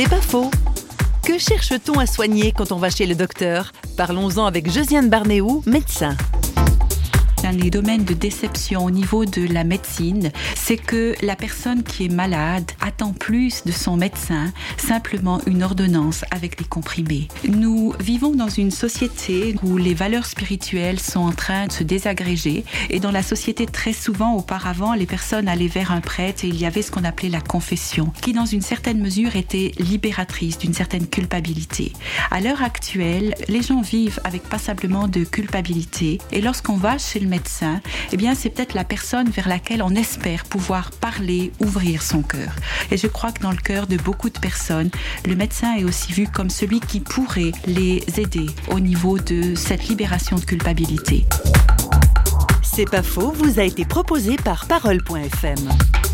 C'est pas faux. Que cherche-t-on à soigner quand on va chez le docteur? Parlons-en avec Josiane Barnéou, médecin dans les domaines de déception au niveau de la médecine, c'est que la personne qui est malade attend plus de son médecin simplement une ordonnance avec des comprimés. Nous vivons dans une société où les valeurs spirituelles sont en train de se désagréger et dans la société très souvent auparavant les personnes allaient vers un prêtre et il y avait ce qu'on appelait la confession qui dans une certaine mesure était libératrice d'une certaine culpabilité. À l'heure actuelle, les gens vivent avec passablement de culpabilité et lorsqu'on va chez le médecin, eh bien, c'est peut-être la personne vers laquelle on espère pouvoir parler, ouvrir son cœur. Et je crois que dans le cœur de beaucoup de personnes, le médecin est aussi vu comme celui qui pourrait les aider au niveau de cette libération de culpabilité. C'est pas faux, vous a été proposé par parole.fm.